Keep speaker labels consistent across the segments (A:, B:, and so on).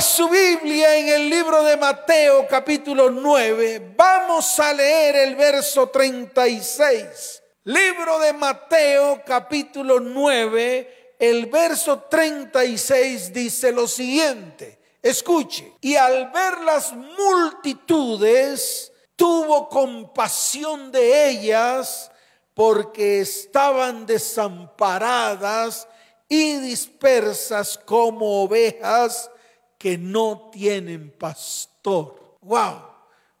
A: Su Biblia en el libro de Mateo capítulo 9. Vamos a leer el verso 36. Libro de Mateo capítulo 9, el verso 36 dice lo siguiente. Escuche. Y al ver las multitudes, tuvo compasión de ellas porque estaban desamparadas y dispersas como ovejas que no tienen pastor. Wow,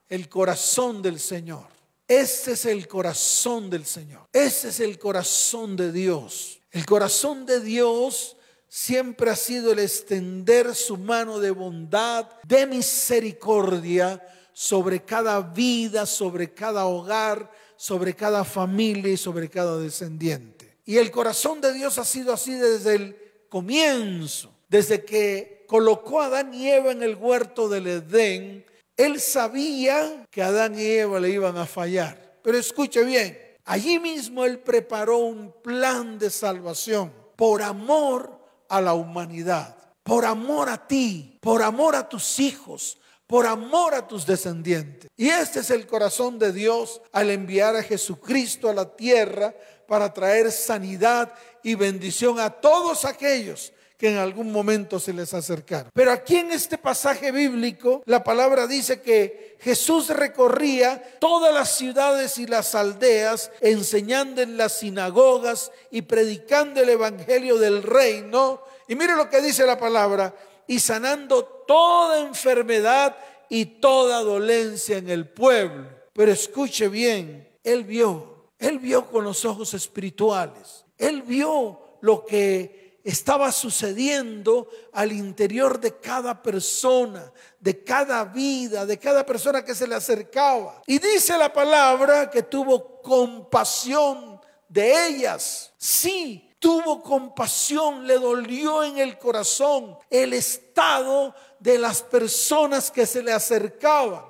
A: el corazón del Señor. Ese es el corazón del Señor. Ese es el corazón de Dios. El corazón de Dios siempre ha sido el extender su mano de bondad, de misericordia sobre cada vida, sobre cada hogar, sobre cada familia y sobre cada descendiente. Y el corazón de Dios ha sido así desde el comienzo, desde que colocó a Adán y Eva en el huerto del Edén, él sabía que Adán y Eva le iban a fallar. Pero escuche bien, allí mismo él preparó un plan de salvación por amor a la humanidad, por amor a ti, por amor a tus hijos, por amor a tus descendientes. Y este es el corazón de Dios al enviar a Jesucristo a la tierra para traer sanidad y bendición a todos aquellos que en algún momento se les acercaron. Pero aquí en este pasaje bíblico, la palabra dice que Jesús recorría todas las ciudades y las aldeas, enseñando en las sinagogas y predicando el evangelio del reino. Y mire lo que dice la palabra, y sanando toda enfermedad y toda dolencia en el pueblo. Pero escuche bien, él vio, él vio con los ojos espirituales, él vio lo que estaba sucediendo al interior de cada persona, de cada vida, de cada persona que se le acercaba. Y dice la palabra que tuvo compasión de ellas. Sí, tuvo compasión, le dolió en el corazón el estado de las personas que se le acercaban.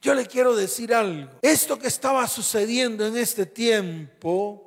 A: Yo le quiero decir algo. Esto que estaba sucediendo en este tiempo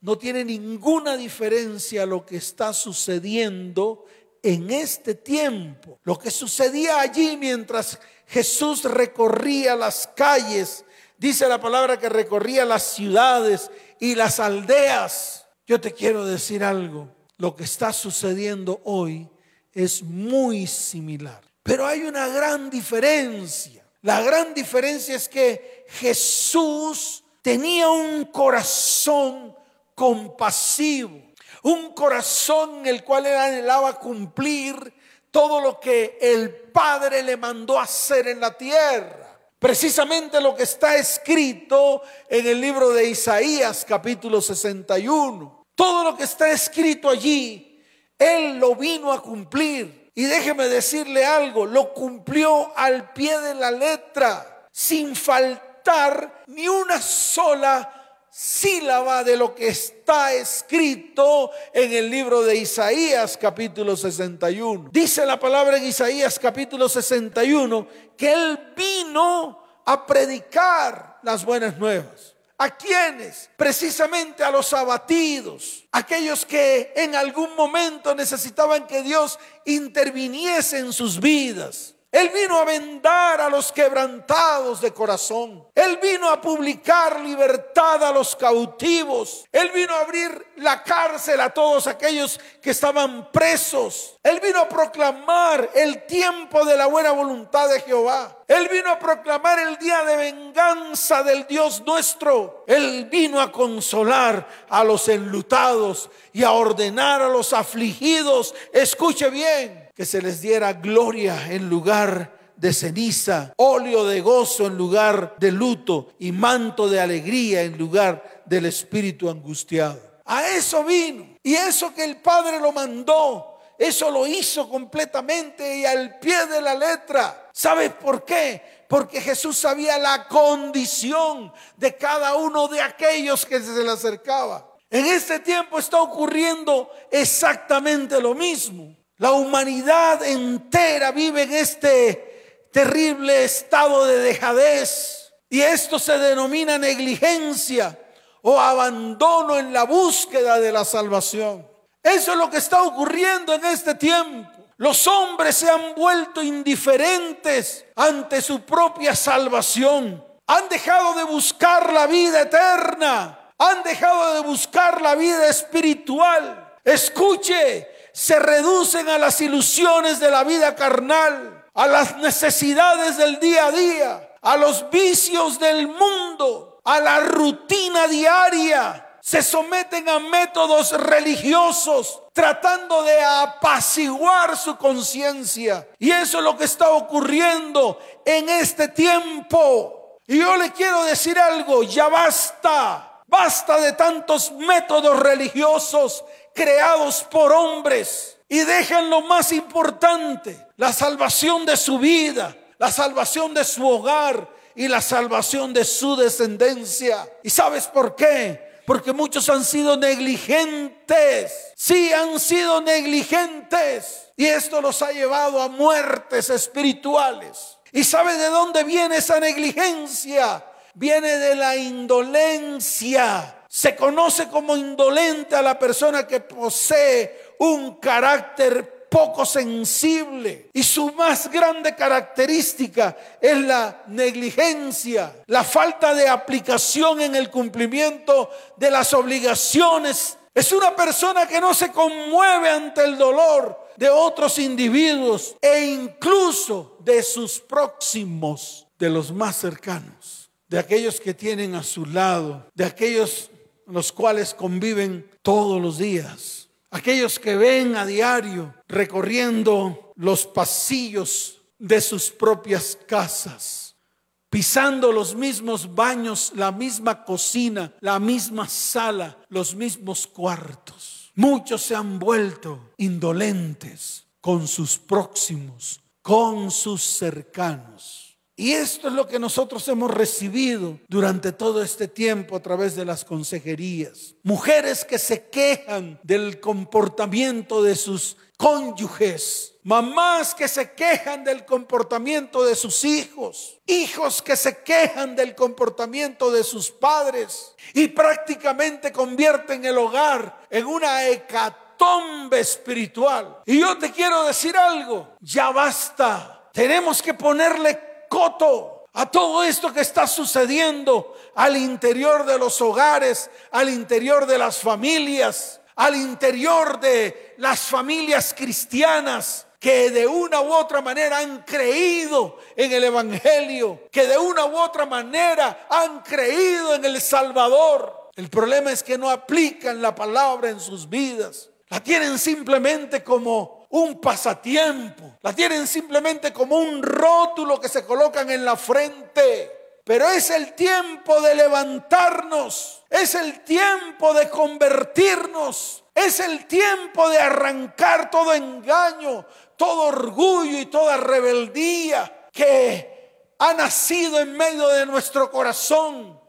A: no tiene ninguna diferencia lo que está sucediendo en este tiempo. Lo que sucedía allí mientras Jesús recorría las calles, dice la palabra que recorría las ciudades y las aldeas. Yo te quiero decir algo, lo que está sucediendo hoy es muy similar. Pero hay una gran diferencia. La gran diferencia es que Jesús tenía un corazón compasivo, un corazón en el cual él anhelaba cumplir todo lo que el Padre le mandó hacer en la tierra. Precisamente lo que está escrito en el libro de Isaías capítulo 61. Todo lo que está escrito allí, Él lo vino a cumplir. Y déjeme decirle algo, lo cumplió al pie de la letra, sin faltar ni una sola sílaba de lo que está escrito en el libro de Isaías capítulo 61. Dice la palabra en Isaías capítulo 61 que él vino a predicar las buenas nuevas. ¿A quiénes? Precisamente a los abatidos, aquellos que en algún momento necesitaban que Dios interviniese en sus vidas. Él vino a vendar a los quebrantados de corazón. Él vino a publicar libertad a los cautivos. Él vino a abrir la cárcel a todos aquellos que estaban presos. Él vino a proclamar el tiempo de la buena voluntad de Jehová. Él vino a proclamar el día de venganza del Dios nuestro. Él vino a consolar a los enlutados y a ordenar a los afligidos. Escuche bien que se les diera gloria en lugar de ceniza, óleo de gozo en lugar de luto y manto de alegría en lugar del espíritu angustiado. A eso vino. Y eso que el Padre lo mandó, eso lo hizo completamente y al pie de la letra. ¿Sabes por qué? Porque Jesús sabía la condición de cada uno de aquellos que se le acercaba. En este tiempo está ocurriendo exactamente lo mismo. La humanidad entera vive en este terrible estado de dejadez y esto se denomina negligencia o abandono en la búsqueda de la salvación. Eso es lo que está ocurriendo en este tiempo. Los hombres se han vuelto indiferentes ante su propia salvación. Han dejado de buscar la vida eterna. Han dejado de buscar la vida espiritual. Escuche, se reducen a las ilusiones de la vida carnal, a las necesidades del día a día, a los vicios del mundo, a la rutina diaria. Se someten a métodos religiosos tratando de apaciguar su conciencia. Y eso es lo que está ocurriendo en este tiempo. Y yo le quiero decir algo, ya basta. Basta de tantos métodos religiosos creados por hombres y dejen lo más importante, la salvación de su vida, la salvación de su hogar y la salvación de su descendencia. ¿Y sabes por qué? Porque muchos han sido negligentes. Sí, han sido negligentes. Y esto los ha llevado a muertes espirituales. ¿Y sabe de dónde viene esa negligencia? viene de la indolencia. Se conoce como indolente a la persona que posee un carácter poco sensible. Y su más grande característica es la negligencia, la falta de aplicación en el cumplimiento de las obligaciones. Es una persona que no se conmueve ante el dolor de otros individuos e incluso de sus próximos, de los más cercanos de aquellos que tienen a su lado, de aquellos los cuales conviven todos los días, aquellos que ven a diario recorriendo los pasillos de sus propias casas, pisando los mismos baños, la misma cocina, la misma sala, los mismos cuartos. Muchos se han vuelto indolentes con sus próximos, con sus cercanos. Y esto es lo que nosotros hemos recibido durante todo este tiempo a través de las consejerías. Mujeres que se quejan del comportamiento de sus cónyuges. Mamás que se quejan del comportamiento de sus hijos. Hijos que se quejan del comportamiento de sus padres. Y prácticamente convierten el hogar en una hecatombe espiritual. Y yo te quiero decir algo. Ya basta. Tenemos que ponerle coto a todo esto que está sucediendo al interior de los hogares, al interior de las familias, al interior de las familias cristianas que de una u otra manera han creído en el Evangelio, que de una u otra manera han creído en el Salvador. El problema es que no aplican la palabra en sus vidas. La tienen simplemente como un pasatiempo, la tienen simplemente como un rótulo que se colocan en la frente. Pero es el tiempo de levantarnos, es el tiempo de convertirnos, es el tiempo de arrancar todo engaño, todo orgullo y toda rebeldía que ha nacido en medio de nuestro corazón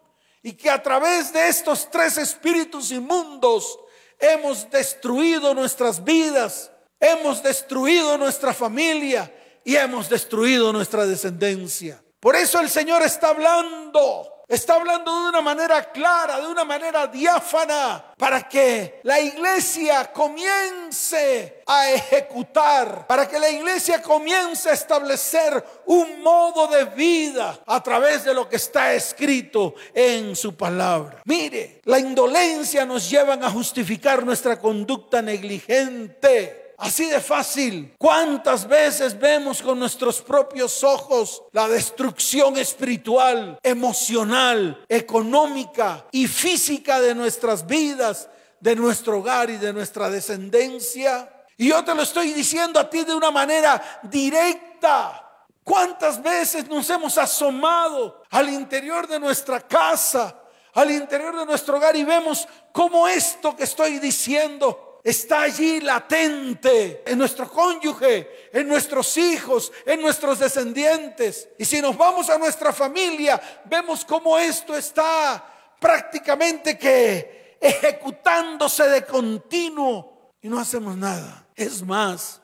A: y que a través de estos tres espíritus inmundos hemos destruido nuestras vidas, hemos destruido nuestra familia y hemos destruido nuestra descendencia. Por eso el Señor está hablando. Está hablando de una manera clara, de una manera diáfana, para que la iglesia comience a ejecutar, para que la iglesia comience a establecer un modo de vida a través de lo que está escrito en su palabra. Mire, la indolencia nos lleva a justificar nuestra conducta negligente Así de fácil. ¿Cuántas veces vemos con nuestros propios ojos la destrucción espiritual, emocional, económica y física de nuestras vidas, de nuestro hogar y de nuestra descendencia? Y yo te lo estoy diciendo a ti de una manera directa. ¿Cuántas veces nos hemos asomado al interior de nuestra casa, al interior de nuestro hogar y vemos cómo esto que estoy diciendo está allí latente en nuestro cónyuge, en nuestros hijos, en nuestros descendientes. Y si nos vamos a nuestra familia, vemos cómo esto está prácticamente que ejecutándose de continuo y no hacemos nada. Es más,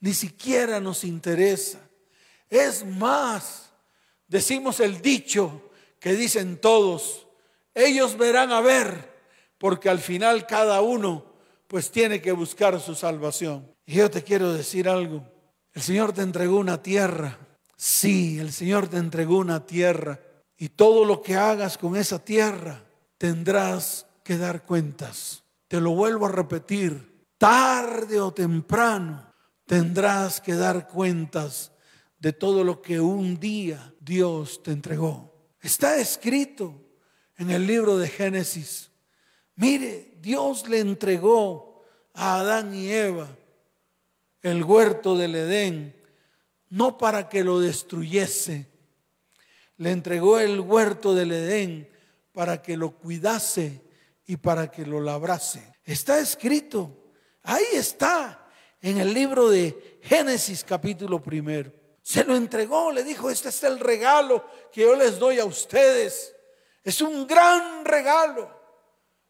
A: ni siquiera nos interesa. Es más, decimos el dicho que dicen todos, ellos verán a ver, porque al final cada uno pues tiene que buscar su salvación. Y yo te quiero decir algo. El Señor te entregó una tierra. Sí, el Señor te entregó una tierra. Y todo lo que hagas con esa tierra tendrás que dar cuentas. Te lo vuelvo a repetir. Tarde o temprano tendrás que dar cuentas de todo lo que un día Dios te entregó. Está escrito en el libro de Génesis. Mire, Dios le entregó a Adán y Eva el huerto del Edén, no para que lo destruyese, le entregó el huerto del Edén para que lo cuidase y para que lo labrase. Está escrito, ahí está, en el libro de Génesis capítulo primero. Se lo entregó, le dijo, este es el regalo que yo les doy a ustedes. Es un gran regalo.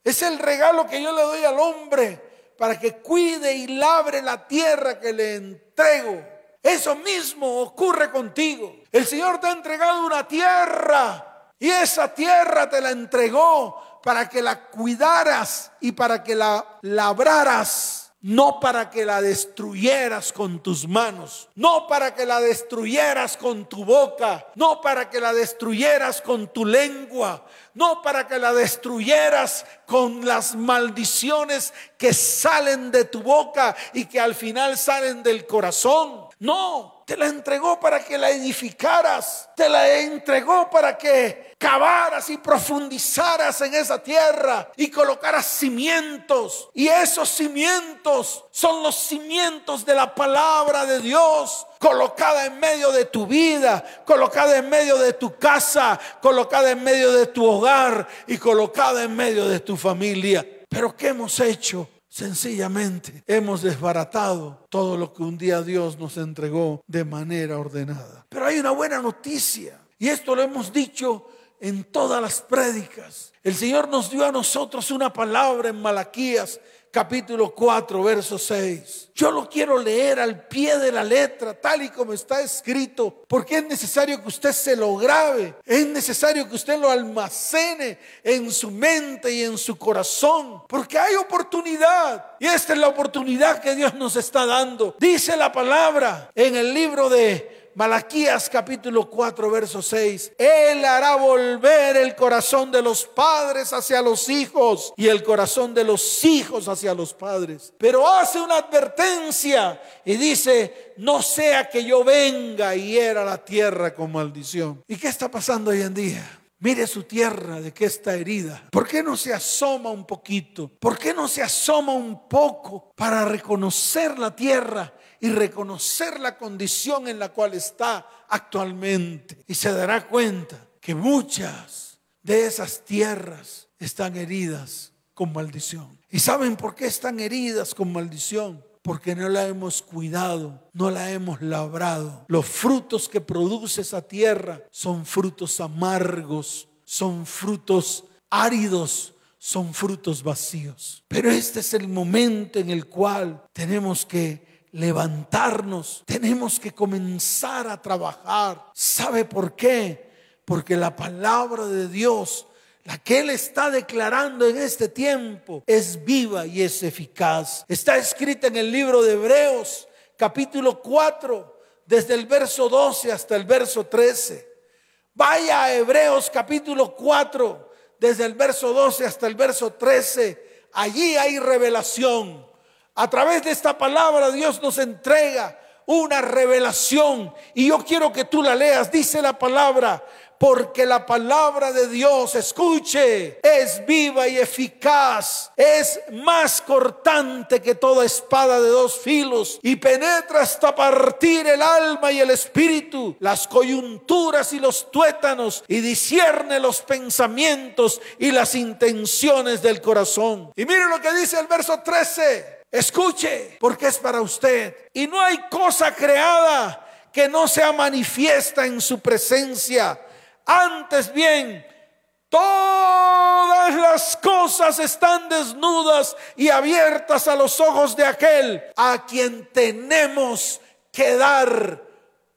A: Es el regalo que yo le doy al hombre para que cuide y labre la tierra que le entrego. Eso mismo ocurre contigo. El Señor te ha entregado una tierra y esa tierra te la entregó para que la cuidaras y para que la labraras no para que la destruyeras con tus manos, no para que la destruyeras con tu boca, no para que la destruyeras con tu lengua, no para que la destruyeras con las maldiciones que salen de tu boca y que al final salen del corazón. No, te la entregó para que la edificaras, te la entregó para que cavaras y profundizaras en esa tierra y colocaras cimientos. Y esos cimientos son los cimientos de la palabra de Dios colocada en medio de tu vida, colocada en medio de tu casa, colocada en medio de tu hogar y colocada en medio de tu familia. Pero ¿qué hemos hecho? Sencillamente hemos desbaratado todo lo que un día Dios nos entregó de manera ordenada. Pero hay una buena noticia, y esto lo hemos dicho en todas las prédicas. El Señor nos dio a nosotros una palabra en Malaquías capítulo 4, verso 6. Yo lo quiero leer al pie de la letra, tal y como está escrito, porque es necesario que usted se lo grabe, es necesario que usted lo almacene en su mente y en su corazón, porque hay oportunidad. Y esta es la oportunidad que Dios nos está dando. Dice la palabra en el libro de Malaquías capítulo 4, verso 6. Él hará volver el corazón de los padres hacia los hijos y el corazón de los hijos hacia los padres. Pero hace una advertencia y dice, no sea que yo venga y hiera la tierra con maldición. ¿Y qué está pasando hoy en día? Mire su tierra de que está herida. ¿Por qué no se asoma un poquito? ¿Por qué no se asoma un poco para reconocer la tierra y reconocer la condición en la cual está actualmente. Y se dará cuenta que muchas de esas tierras están heridas con maldición. ¿Y saben por qué están heridas con maldición? Porque no la hemos cuidado, no la hemos labrado. Los frutos que produce esa tierra son frutos amargos, son frutos áridos, son frutos vacíos. Pero este es el momento en el cual tenemos que levantarnos, tenemos que comenzar a trabajar. ¿Sabe por qué? Porque la palabra de Dios, la que Él está declarando en este tiempo, es viva y es eficaz. Está escrita en el libro de Hebreos, capítulo 4, desde el verso 12 hasta el verso 13. Vaya a Hebreos capítulo 4, desde el verso 12 hasta el verso 13. Allí hay revelación. A través de esta palabra Dios nos entrega una revelación y yo quiero que tú la leas. Dice la palabra, porque la palabra de Dios, escuche, es viva y eficaz, es más cortante que toda espada de dos filos y penetra hasta partir el alma y el espíritu, las coyunturas y los tuétanos y discierne los pensamientos y las intenciones del corazón. Y mire lo que dice el verso 13. Escuche, porque es para usted. Y no hay cosa creada que no sea manifiesta en su presencia. Antes bien, todas las cosas están desnudas y abiertas a los ojos de aquel a quien tenemos que dar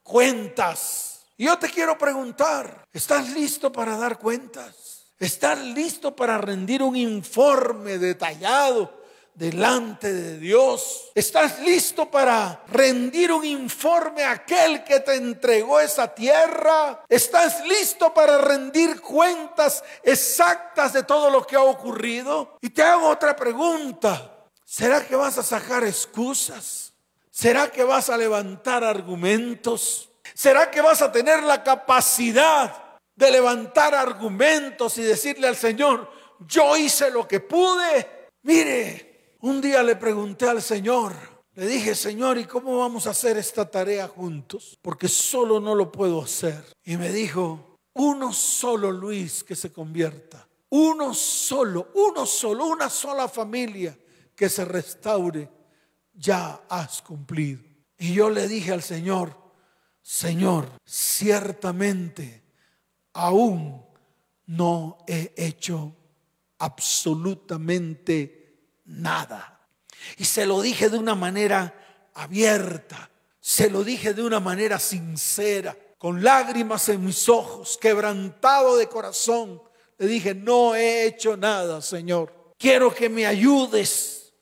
A: cuentas. Yo te quiero preguntar, ¿estás listo para dar cuentas? ¿Estás listo para rendir un informe detallado delante de Dios? ¿Estás listo para rendir un informe a aquel que te entregó esa tierra? ¿Estás listo para rendir cuentas exactas de todo lo que ha ocurrido? Y te hago otra pregunta. ¿Será que vas a sacar excusas? ¿Será que vas a levantar argumentos? ¿Será que vas a tener la capacidad de levantar argumentos y decirle al Señor, yo hice lo que pude? Mire, un día le pregunté al Señor, le dije, Señor, ¿y cómo vamos a hacer esta tarea juntos? Porque solo no lo puedo hacer. Y me dijo, uno solo Luis que se convierta, uno solo, uno solo, una sola familia que se restaure, ya has cumplido. Y yo le dije al Señor, Señor, ciertamente aún no he hecho absolutamente nada. Y se lo dije de una manera abierta, se lo dije de una manera sincera, con lágrimas en mis ojos, quebrantado de corazón. Le dije, no he hecho nada, Señor. Quiero que me ayudes,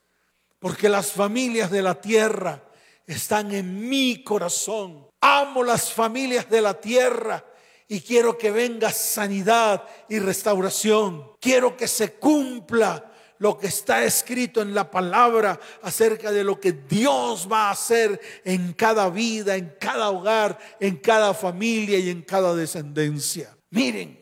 A: porque las familias de la tierra están en mi corazón. Amo las familias de la tierra y quiero que venga sanidad y restauración. Quiero que se cumpla lo que está escrito en la palabra acerca de lo que Dios va a hacer en cada vida, en cada hogar, en cada familia y en cada descendencia. Miren,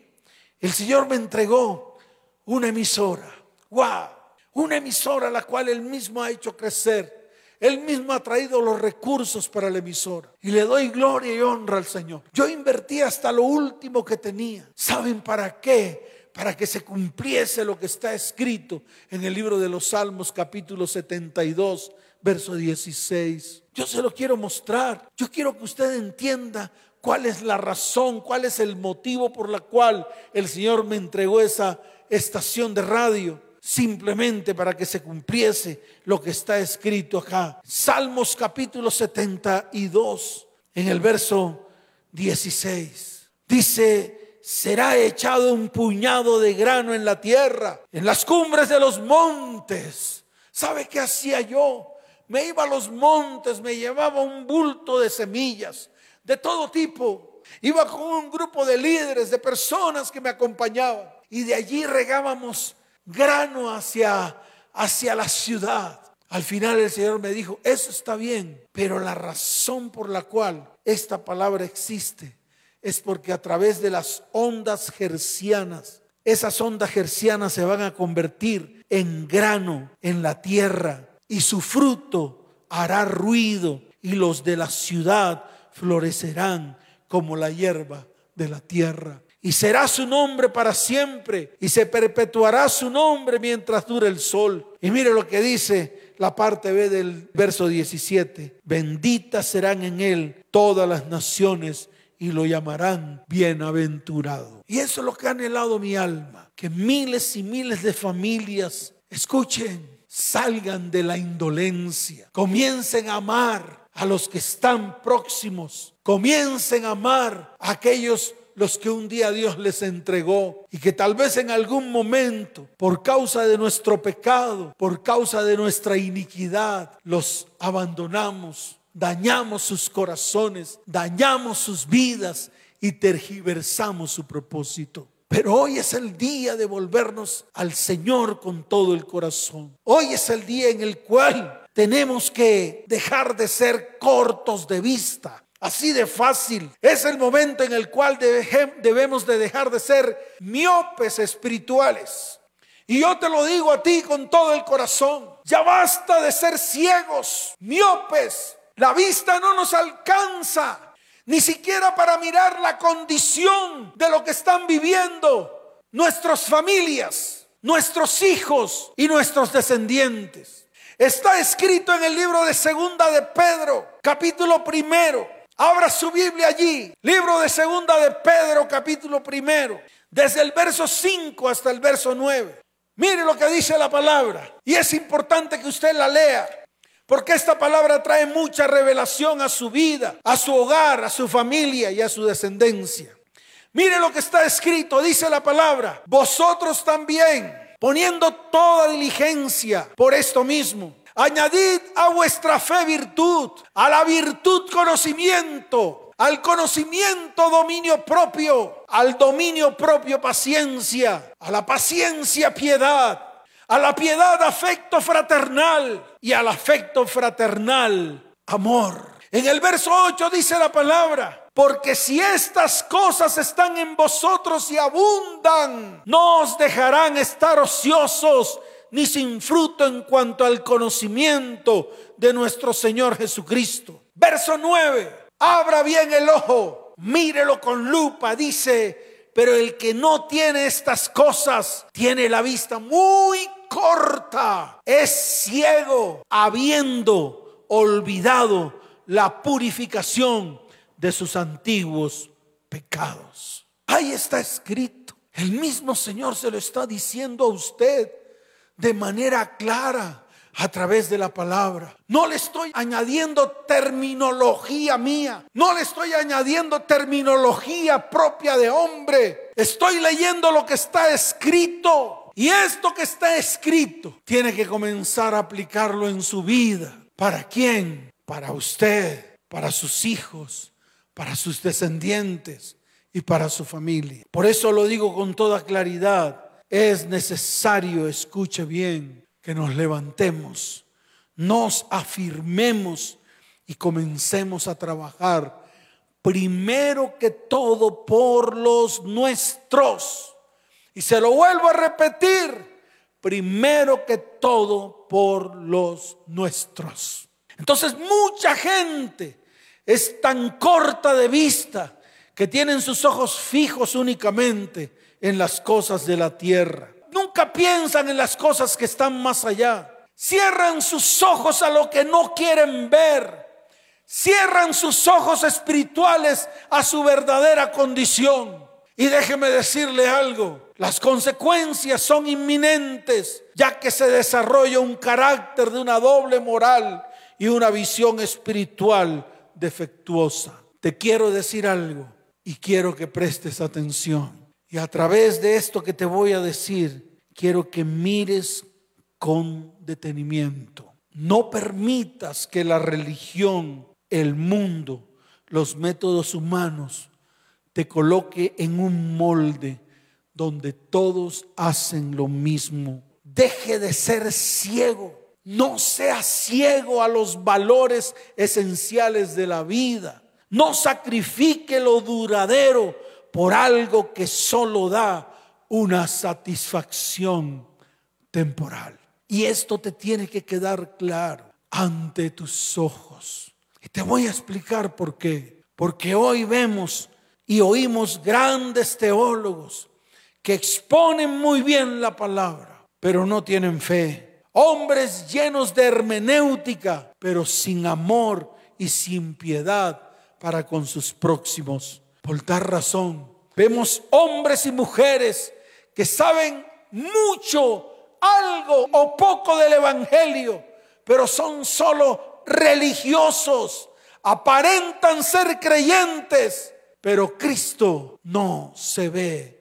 A: el Señor me entregó una emisora. ¡Wow! Una emisora la cual Él mismo ha hecho crecer. Él mismo ha traído los recursos para la emisora. Y le doy gloria y honra al Señor. Yo invertí hasta lo último que tenía. ¿Saben para qué? Para que se cumpliese lo que está escrito en el libro de los Salmos capítulo 72, verso 16. Yo se lo quiero mostrar. Yo quiero que usted entienda cuál es la razón, cuál es el motivo por la cual el Señor me entregó esa estación de radio. Simplemente para que se cumpliese lo que está escrito acá. Salmos capítulo 72, en el verso 16. Dice, será echado un puñado de grano en la tierra, en las cumbres de los montes. ¿Sabe qué hacía yo? Me iba a los montes, me llevaba un bulto de semillas de todo tipo. Iba con un grupo de líderes, de personas que me acompañaban. Y de allí regábamos grano hacia, hacia la ciudad. Al final el Señor me dijo, eso está bien, pero la razón por la cual esta palabra existe es porque a través de las ondas gercianas, esas ondas gercianas se van a convertir en grano en la tierra y su fruto hará ruido y los de la ciudad florecerán como la hierba de la tierra. Y será su nombre para siempre y se perpetuará su nombre mientras dure el sol. Y mire lo que dice la parte B del verso 17. Benditas serán en él todas las naciones y lo llamarán bienaventurado. Y eso es lo que ha anhelado mi alma, que miles y miles de familias, escuchen, salgan de la indolencia, comiencen a amar a los que están próximos, comiencen a amar a aquellos los que un día Dios les entregó y que tal vez en algún momento, por causa de nuestro pecado, por causa de nuestra iniquidad, los abandonamos dañamos sus corazones, dañamos sus vidas y tergiversamos su propósito. Pero hoy es el día de volvernos al Señor con todo el corazón. Hoy es el día en el cual tenemos que dejar de ser cortos de vista. Así de fácil. Es el momento en el cual debemos de dejar de ser miopes espirituales. Y yo te lo digo a ti con todo el corazón. Ya basta de ser ciegos, miopes, la vista no nos alcanza ni siquiera para mirar la condición de lo que están viviendo nuestras familias, nuestros hijos y nuestros descendientes. Está escrito en el libro de Segunda de Pedro, capítulo primero. Abra su Biblia allí, libro de Segunda de Pedro, capítulo primero, desde el verso 5 hasta el verso 9. Mire lo que dice la palabra. Y es importante que usted la lea. Porque esta palabra trae mucha revelación a su vida, a su hogar, a su familia y a su descendencia. Mire lo que está escrito, dice la palabra, vosotros también, poniendo toda diligencia por esto mismo. Añadid a vuestra fe virtud, a la virtud conocimiento, al conocimiento dominio propio, al dominio propio paciencia, a la paciencia piedad, a la piedad afecto fraternal y al afecto fraternal amor. En el verso 8 dice la palabra, porque si estas cosas están en vosotros y abundan, no os dejarán estar ociosos ni sin fruto en cuanto al conocimiento de nuestro Señor Jesucristo. Verso 9, abra bien el ojo, mírelo con lupa, dice, pero el que no tiene estas cosas tiene la vista muy corta, es ciego, habiendo olvidado la purificación de sus antiguos pecados. Ahí está escrito. El mismo Señor se lo está diciendo a usted de manera clara a través de la palabra. No le estoy añadiendo terminología mía. No le estoy añadiendo terminología propia de hombre. Estoy leyendo lo que está escrito. Y esto que está escrito tiene que comenzar a aplicarlo en su vida. ¿Para quién? Para usted, para sus hijos, para sus descendientes y para su familia. Por eso lo digo con toda claridad. Es necesario, escuche bien, que nos levantemos, nos afirmemos y comencemos a trabajar primero que todo por los nuestros y se lo vuelvo a repetir, primero que todo por los nuestros. Entonces mucha gente es tan corta de vista que tienen sus ojos fijos únicamente en las cosas de la tierra. Nunca piensan en las cosas que están más allá. Cierran sus ojos a lo que no quieren ver. Cierran sus ojos espirituales a su verdadera condición. Y déjeme decirle algo, las consecuencias son inminentes, ya que se desarrolla un carácter de una doble moral y una visión espiritual defectuosa. Te quiero decir algo y quiero que prestes atención. Y a través de esto que te voy a decir, quiero que mires con detenimiento. No permitas que la religión, el mundo, los métodos humanos te coloque en un molde donde todos hacen lo mismo. Deje de ser ciego. No sea ciego a los valores esenciales de la vida. No sacrifique lo duradero por algo que solo da una satisfacción temporal. Y esto te tiene que quedar claro ante tus ojos. Y te voy a explicar por qué. Porque hoy vemos y oímos grandes teólogos que exponen muy bien la palabra, pero no tienen fe. Hombres llenos de hermenéutica, pero sin amor y sin piedad para con sus próximos. Por tal razón, vemos hombres y mujeres que saben mucho, algo o poco del Evangelio, pero son solo religiosos, aparentan ser creyentes, pero Cristo no se ve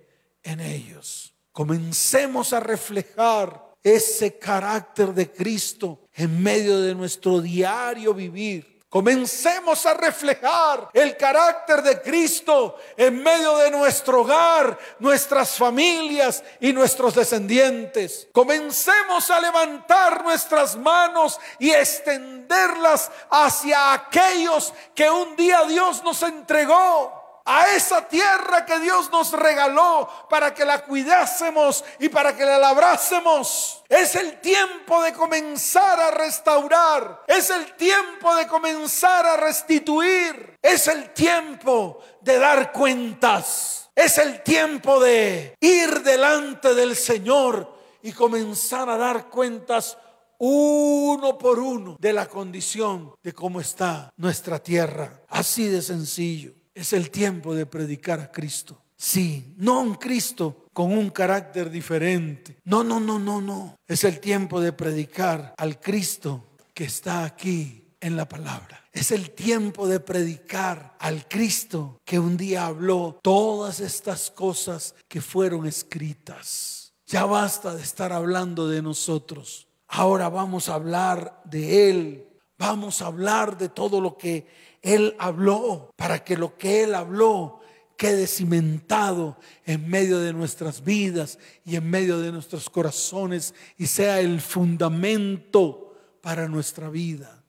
A: en ellos. Comencemos a reflejar ese carácter de Cristo en medio de nuestro diario vivir. Comencemos a reflejar el carácter de Cristo en medio de nuestro hogar, nuestras familias y nuestros descendientes. Comencemos a levantar nuestras manos y extenderlas hacia aquellos que un día Dios nos entregó a esa tierra que Dios nos regaló para que la cuidásemos y para que la labrásemos. Es el tiempo de comenzar a restaurar. Es el tiempo de comenzar a restituir. Es el tiempo de dar cuentas. Es el tiempo de ir delante del Señor y comenzar a dar cuentas uno por uno de la condición de cómo está nuestra tierra. Así de sencillo. Es el tiempo de predicar a Cristo. Sí, no un Cristo con un carácter diferente. No, no, no, no, no. Es el tiempo de predicar al Cristo que está aquí en la palabra. Es el tiempo de predicar al Cristo que un día habló todas estas cosas que fueron escritas. Ya basta de estar hablando de nosotros. Ahora vamos a hablar de Él. Vamos a hablar de todo lo que Él habló, para que lo que Él habló quede cimentado en medio de nuestras vidas y en medio de nuestros corazones y sea el fundamento para nuestra vida.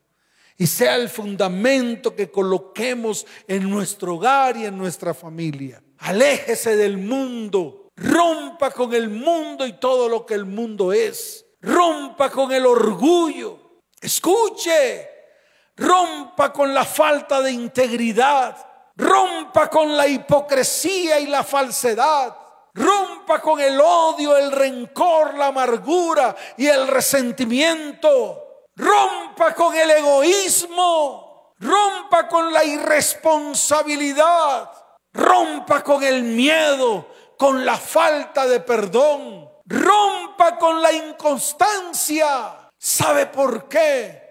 A: Y sea el fundamento que coloquemos en nuestro hogar y en nuestra familia. Aléjese del mundo, rompa con el mundo y todo lo que el mundo es. Rompa con el orgullo. Escuche, rompa con la falta de integridad rompa con la hipocresía y la falsedad. Rompa con el odio, el rencor, la amargura y el resentimiento. Rompa con el egoísmo. Rompa con la irresponsabilidad. Rompa con el miedo, con la falta de perdón. Rompa con la inconstancia. ¿Sabe por qué?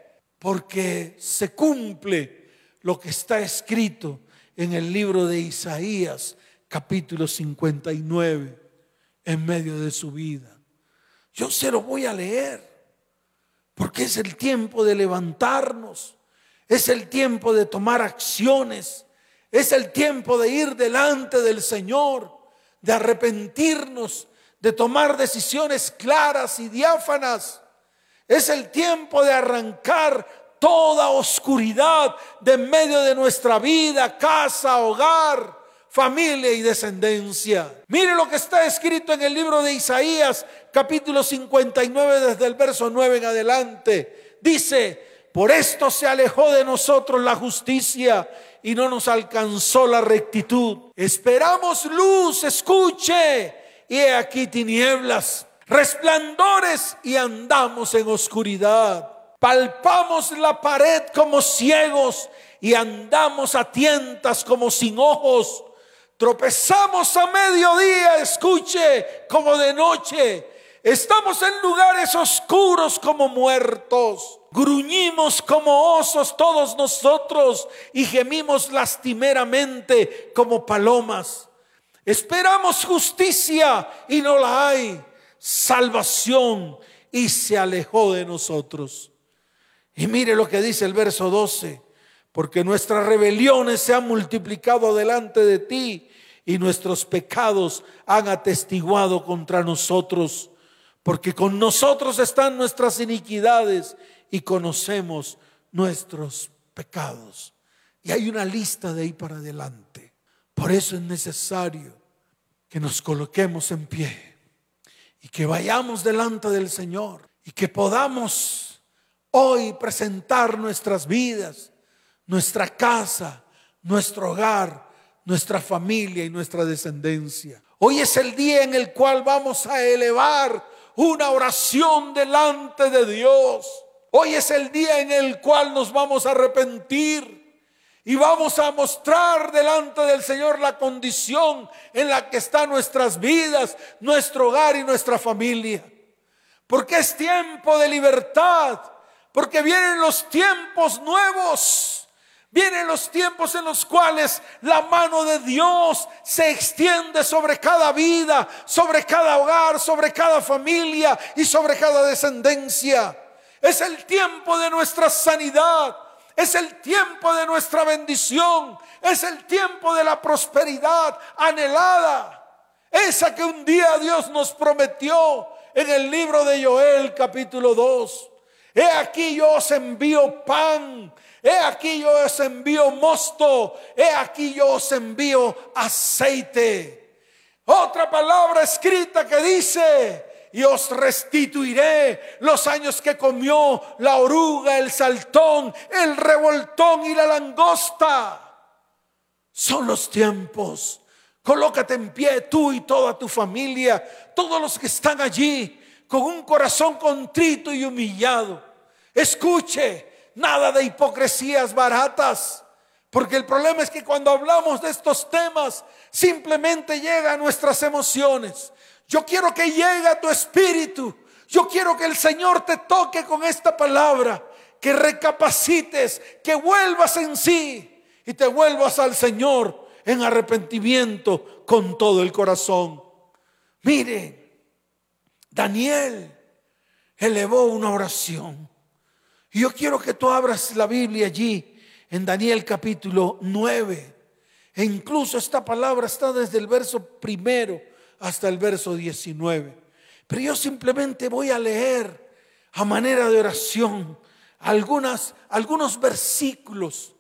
A: Porque se cumple lo que está escrito en el libro de Isaías, capítulo 59, en medio de su vida. Yo se lo voy a leer, porque es el tiempo de levantarnos, es el tiempo de tomar acciones, es el tiempo de ir delante del Señor, de arrepentirnos, de tomar decisiones claras y diáfanas. Es el tiempo de arrancar toda oscuridad de medio de nuestra vida, casa, hogar, familia y descendencia. Mire lo que está escrito en el libro de Isaías, capítulo 59, desde el verso 9 en adelante. Dice, por esto se alejó de nosotros la justicia y no nos alcanzó la rectitud. Esperamos luz, escuche, y he aquí tinieblas, resplandores y andamos en oscuridad palpamos la pared como ciegos y andamos a tientas como sin ojos. Tropezamos a mediodía, escuche, como de noche. Estamos en lugares oscuros como muertos. Gruñimos como osos todos nosotros y gemimos lastimeramente como palomas. Esperamos justicia y no la hay. Salvación y se alejó de nosotros. Y mire lo que dice el verso 12, porque nuestras rebeliones se han multiplicado delante de ti y nuestros pecados han atestiguado contra nosotros, porque con nosotros están nuestras iniquidades y conocemos nuestros pecados. Y hay una lista de ahí para adelante. Por eso es necesario que nos coloquemos en pie y que vayamos delante del Señor y que podamos hoy presentar nuestras vidas, nuestra casa, nuestro hogar, nuestra familia y nuestra descendencia. Hoy es el día en el cual vamos a elevar una oración delante de Dios. Hoy es el día en el cual nos vamos a arrepentir y vamos a mostrar delante del Señor la condición en la que están nuestras vidas, nuestro hogar y nuestra familia. Porque es tiempo de libertad, porque vienen los tiempos nuevos. Vienen los tiempos en los cuales la mano de Dios se extiende sobre cada vida, sobre cada hogar, sobre cada familia y sobre cada descendencia. Es el tiempo de nuestra sanidad. Es el tiempo de nuestra bendición. Es el tiempo de la prosperidad anhelada. Esa que un día Dios nos prometió en el libro de Joel capítulo 2. He aquí yo os envío pan. He aquí yo os envío mosto. He aquí yo os envío aceite. Otra palabra escrita que dice, y os restituiré los años que comió la oruga, el saltón, el revoltón y la langosta. Son los tiempos. Colócate en pie tú y toda tu familia, todos los que están allí con un corazón contrito y humillado. Escuche, nada de hipocresías baratas. Porque el problema es que cuando hablamos de estos temas, simplemente llegan nuestras emociones. Yo quiero que llegue a tu espíritu. Yo quiero que el Señor te toque con esta palabra. Que recapacites, que vuelvas en sí y te vuelvas al Señor en arrepentimiento con todo el corazón. Miren, Daniel elevó una oración. Y yo quiero que tú abras la Biblia allí en Daniel capítulo 9. E incluso esta palabra está desde el verso primero hasta el verso 19. Pero yo simplemente voy a leer a manera de oración algunas, algunos versículos.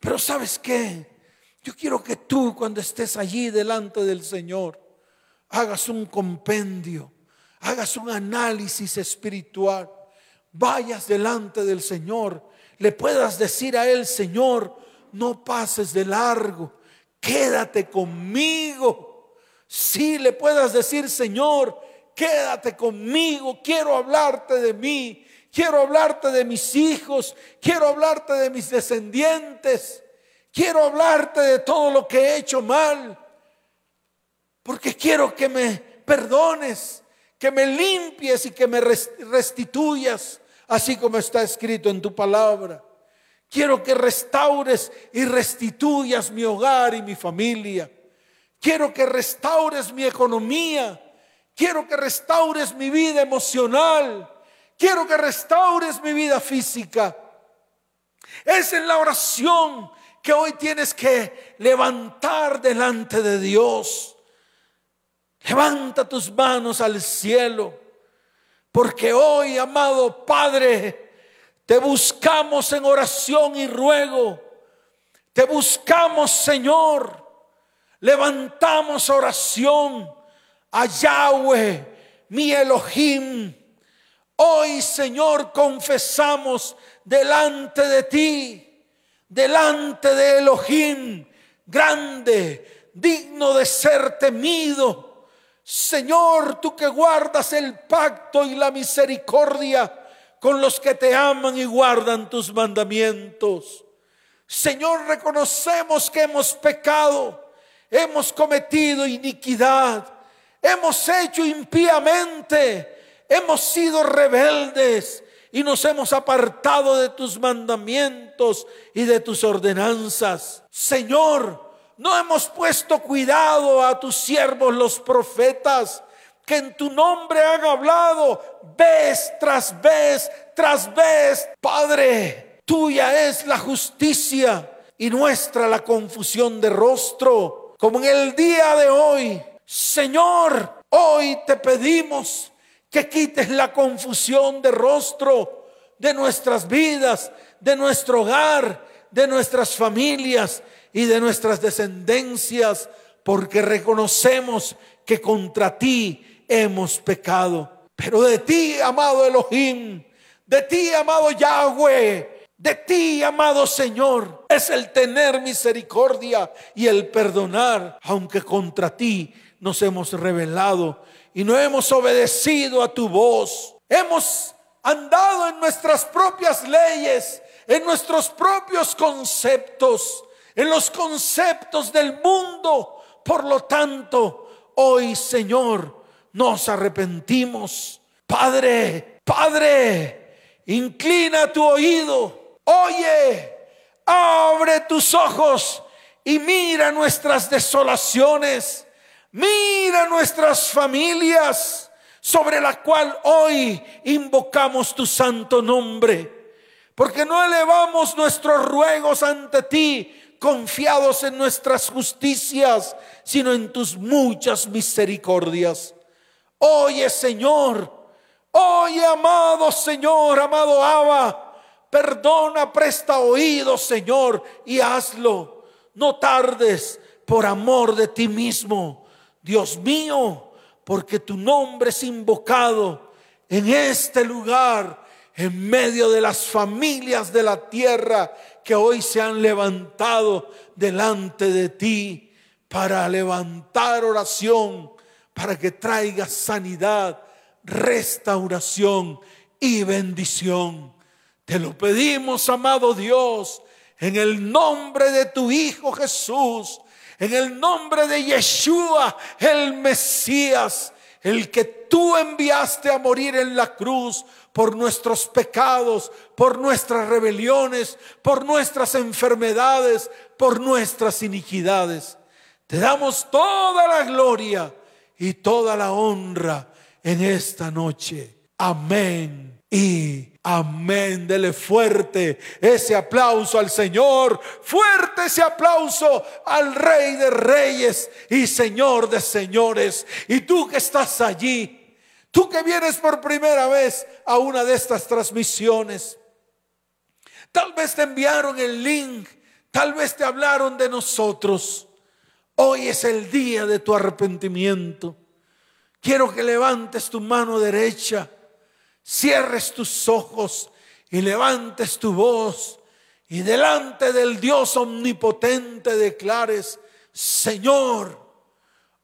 A: Pero sabes qué? Yo quiero que tú cuando estés allí delante del Señor hagas un compendio, hagas un análisis espiritual, vayas delante del Señor, le puedas decir a Él, Señor, no pases de largo, quédate conmigo. Si le puedas decir, Señor, quédate conmigo, quiero hablarte de mí, quiero hablarte de mis hijos, quiero hablarte de mis descendientes, quiero hablarte de todo lo que he hecho mal, porque quiero que me perdones, que me limpies y que me restituyas, así como está escrito en tu palabra. Quiero que restaures y restituyas mi hogar y mi familia. Quiero que restaures mi economía. Quiero que restaures mi vida emocional. Quiero que restaures mi vida física. Es en la oración que hoy tienes que levantar delante de Dios. Levanta tus manos al cielo. Porque hoy, amado Padre, te buscamos en oración y ruego. Te buscamos, Señor. Levantamos oración a Yahweh, mi Elohim. Hoy, Señor, confesamos delante de ti, delante de Elohim, grande, digno de ser temido. Señor, tú que guardas el pacto y la misericordia con los que te aman y guardan tus mandamientos. Señor, reconocemos que hemos pecado, hemos cometido iniquidad, hemos hecho impíamente, hemos sido rebeldes y nos hemos apartado de tus mandamientos y de tus ordenanzas. Señor, no hemos puesto cuidado a tus siervos los profetas que en tu nombre han hablado vez tras vez tras vez. Padre, tuya es la justicia y nuestra la confusión de rostro. Como en el día de hoy, Señor, hoy te pedimos que quites la confusión de rostro de nuestras vidas, de nuestro hogar, de nuestras familias y de nuestras descendencias, porque reconocemos que contra ti hemos pecado. Pero de ti, amado Elohim, de ti, amado Yahweh, de ti, amado Señor, es el tener misericordia y el perdonar, aunque contra ti nos hemos rebelado y no hemos obedecido a tu voz. Hemos andado en nuestras propias leyes, en nuestros propios conceptos, en los conceptos del mundo. Por lo tanto, hoy, Señor, nos arrepentimos. Padre, Padre, inclina tu oído, oye, abre tus ojos y mira nuestras desolaciones, mira nuestras familias sobre la cual hoy invocamos tu santo nombre. Porque no elevamos nuestros ruegos ante ti confiados en nuestras justicias, sino en tus muchas misericordias. Oye Señor, oye amado Señor, amado Abba, perdona, presta oído Señor y hazlo. No tardes por amor de ti mismo, Dios mío, porque tu nombre es invocado en este lugar, en medio de las familias de la tierra que hoy se han levantado delante de ti para levantar oración para que traiga sanidad, restauración y bendición. Te lo pedimos, amado Dios, en el nombre de tu Hijo Jesús, en el nombre de Yeshua, el Mesías, el que tú enviaste a morir en la cruz por nuestros pecados, por nuestras rebeliones, por nuestras enfermedades, por nuestras iniquidades. Te damos toda la gloria y toda la honra en esta noche. Amén y amén. Dele fuerte ese aplauso al Señor, fuerte ese aplauso al Rey de Reyes y Señor de Señores. Y tú que estás allí, tú que vienes por primera vez a una de estas transmisiones, tal vez te enviaron el link, tal vez te hablaron de nosotros. Hoy es el día de tu arrepentimiento. Quiero que levantes tu mano derecha, cierres tus ojos y levantes tu voz y delante del Dios omnipotente declares, Señor,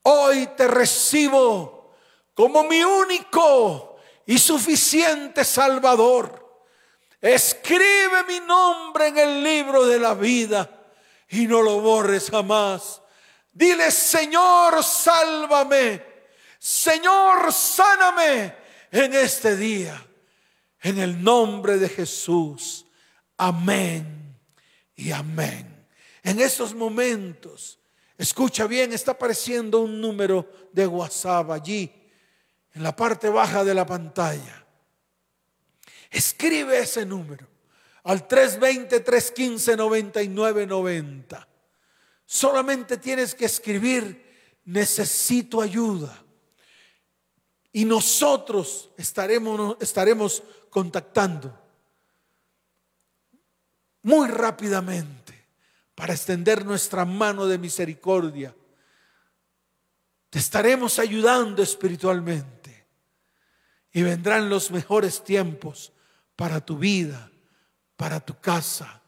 A: hoy te recibo como mi único y suficiente Salvador. Escribe mi nombre en el libro de la vida y no lo borres jamás. Dile, Señor, sálvame. Señor, sáname en este día. En el nombre de Jesús. Amén y amén. En estos momentos, escucha bien, está apareciendo un número de WhatsApp allí, en la parte baja de la pantalla. Escribe ese número al 320-315-9990. Solamente tienes que escribir, necesito ayuda. Y nosotros estaremos, estaremos contactando muy rápidamente para extender nuestra mano de misericordia. Te estaremos ayudando espiritualmente y vendrán los mejores tiempos para tu vida, para tu casa,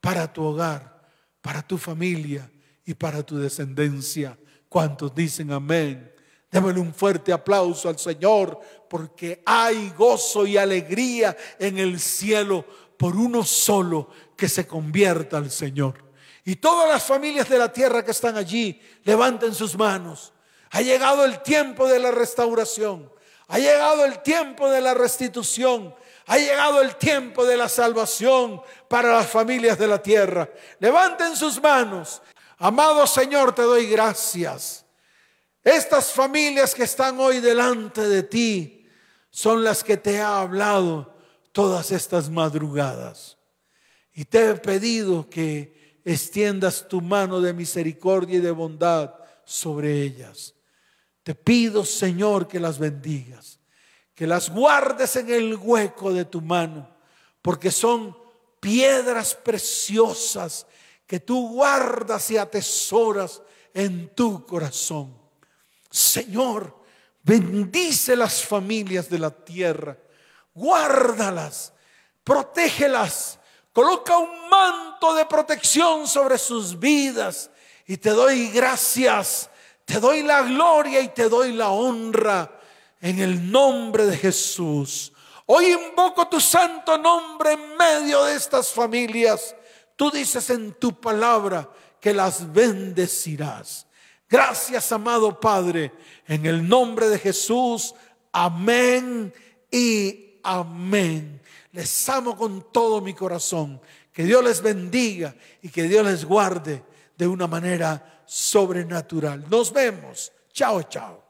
A: para tu hogar, para tu familia y para tu descendencia. ¿Cuántos dicen amén? Démosle un fuerte aplauso al Señor porque hay gozo y alegría en el cielo por uno solo que se convierta al Señor. Y todas las familias de la tierra que están allí, levanten sus manos. Ha llegado el tiempo de la restauración. Ha llegado el tiempo de la restitución. Ha llegado el tiempo de la salvación para las familias de la tierra. Levanten sus manos Amado Señor, te doy gracias. Estas familias que están hoy delante de ti son las que te ha hablado todas estas madrugadas. Y te he pedido que extiendas tu mano de misericordia y de bondad sobre ellas. Te pido, Señor, que las bendigas, que las guardes en el hueco de tu mano, porque son piedras preciosas que tú guardas y atesoras en tu corazón. Señor, bendice las familias de la tierra, guárdalas, protégelas, coloca un manto de protección sobre sus vidas y te doy gracias, te doy la gloria y te doy la honra en el nombre de Jesús. Hoy invoco tu santo nombre en medio de estas familias Tú dices en tu palabra que las bendecirás. Gracias, amado Padre, en el nombre de Jesús. Amén y amén. Les amo con todo mi corazón. Que Dios les bendiga y que Dios les guarde de una manera sobrenatural. Nos vemos. Chao, chao.